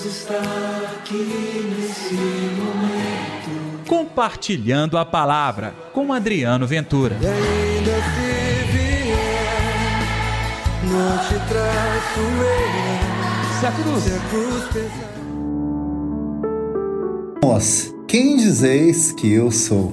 Deus está aqui nesse momento. Compartilhando a palavra com Adriano Ventura. E ainda se vier, não te traço eu. Se a cruz. Se a cruz pesar. Vós, quem dizeis que eu sou?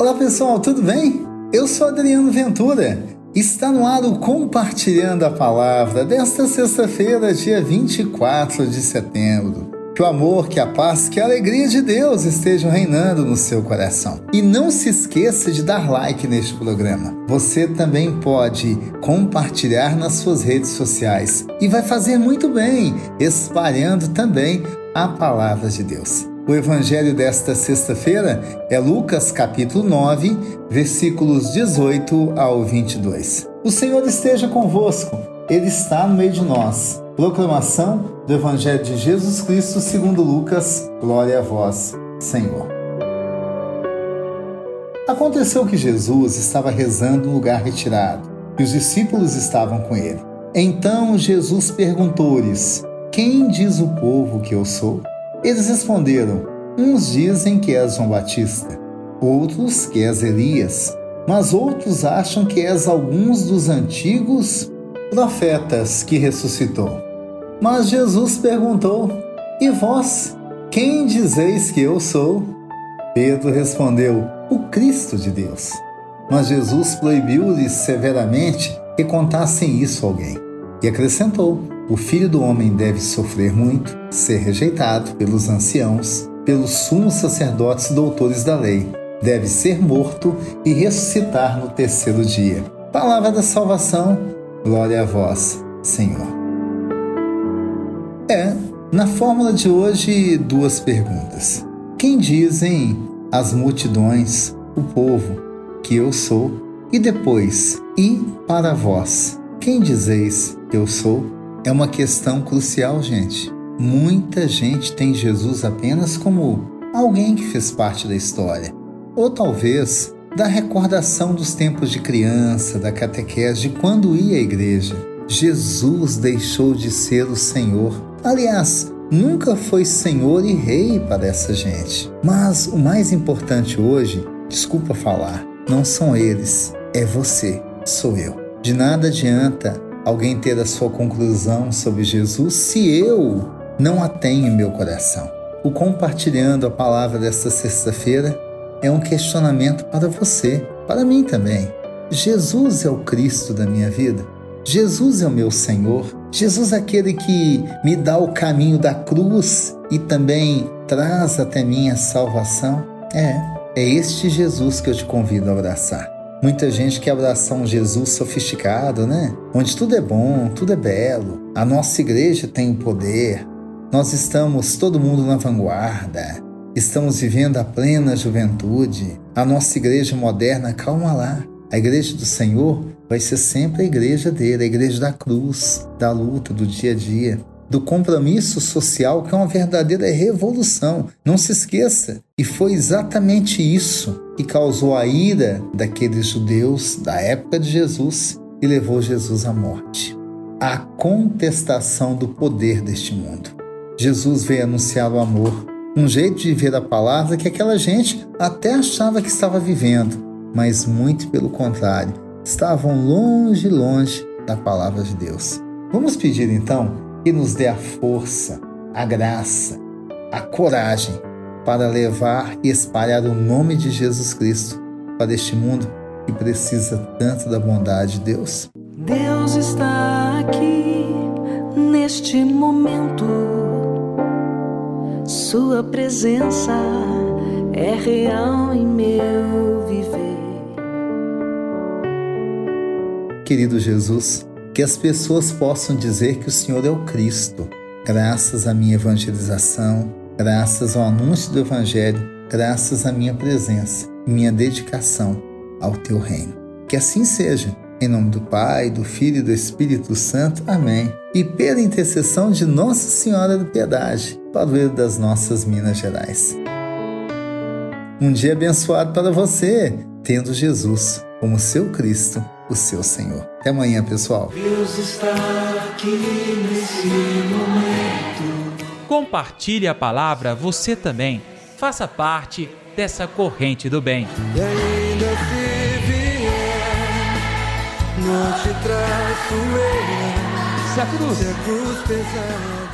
Olá pessoal, tudo bem? Eu sou Adriano Ventura. Está no ar o Compartilhando a Palavra desta sexta-feira, dia 24 de setembro. Que o amor, que a paz, que a alegria de Deus estejam reinando no seu coração. E não se esqueça de dar like neste programa. Você também pode compartilhar nas suas redes sociais e vai fazer muito bem, espalhando também a palavra de Deus. O evangelho desta sexta-feira é Lucas capítulo 9, versículos 18 ao 22. O Senhor esteja convosco, ele está no meio de nós. Proclamação do evangelho de Jesus Cristo segundo Lucas. Glória a vós, Senhor. Aconteceu que Jesus estava rezando em lugar retirado, e os discípulos estavam com ele. Então Jesus perguntou-lhes: Quem diz o povo que eu sou? Eles responderam: Uns dizem que és João Batista, outros que és Elias, mas outros acham que és alguns dos antigos profetas que ressuscitou. Mas Jesus perguntou: E vós, quem dizeis que eu sou? Pedro respondeu: O Cristo de Deus. Mas Jesus proibiu-lhes severamente que contassem isso a alguém. E acrescentou: O filho do homem deve sofrer muito, ser rejeitado pelos anciãos, pelos sumos sacerdotes e doutores da lei, deve ser morto e ressuscitar no terceiro dia. Palavra da salvação, glória a vós, Senhor. É, na fórmula de hoje, duas perguntas. Quem dizem as multidões, o povo, que eu sou? E depois, e para vós, quem dizeis que eu sou? É uma questão crucial, gente. Muita gente tem Jesus apenas como alguém que fez parte da história, ou talvez da recordação dos tempos de criança, da catequese, de quando ia à igreja. Jesus deixou de ser o Senhor. Aliás, nunca foi Senhor e Rei para essa gente. Mas o mais importante hoje, desculpa falar, não são eles, é você, sou eu. De nada adianta alguém ter a sua conclusão sobre Jesus se eu não a tenho em meu coração. O compartilhando a palavra desta sexta-feira é um questionamento para você, para mim também. Jesus é o Cristo da minha vida? Jesus é o meu Senhor? Jesus é aquele que me dá o caminho da cruz e também traz até mim a salvação? É, é este Jesus que eu te convido a abraçar. Muita gente quer abraçar um Jesus sofisticado, né? Onde tudo é bom, tudo é belo. A nossa igreja tem o poder. Nós estamos todo mundo na vanguarda. Estamos vivendo a plena juventude. A nossa igreja moderna, calma lá. A igreja do Senhor vai ser sempre a igreja dele, a igreja da cruz, da luta, do dia a dia, do compromisso social, que é uma verdadeira revolução. Não se esqueça. E foi exatamente isso que causou a ira daqueles judeus da época de Jesus e levou Jesus à morte. A contestação do poder deste mundo. Jesus veio anunciar o amor, um jeito de ver a palavra que aquela gente até achava que estava vivendo, mas muito pelo contrário, estavam longe, longe da palavra de Deus. Vamos pedir então que nos dê a força, a graça, a coragem para levar e espalhar o nome de Jesus Cristo para este mundo que precisa tanto da bondade de Deus. Deus está aqui neste momento. Sua presença é real em meu viver. Querido Jesus, que as pessoas possam dizer que o Senhor é o Cristo, graças à minha evangelização, graças ao anúncio do Evangelho, graças à minha presença e minha dedicação ao teu reino. Que assim seja. Em nome do Pai, do Filho e do Espírito Santo. Amém. E pela intercessão de Nossa Senhora do Piedade, padroeiro das nossas Minas Gerais. Um dia abençoado para você, tendo Jesus como seu Cristo, o seu Senhor. Até amanhã, pessoal. Deus está aqui nesse momento. Compartilhe a palavra você também. Faça parte dessa corrente do bem. E ainda se vier, não te traço eu. Se a cruz Se a cruz pesada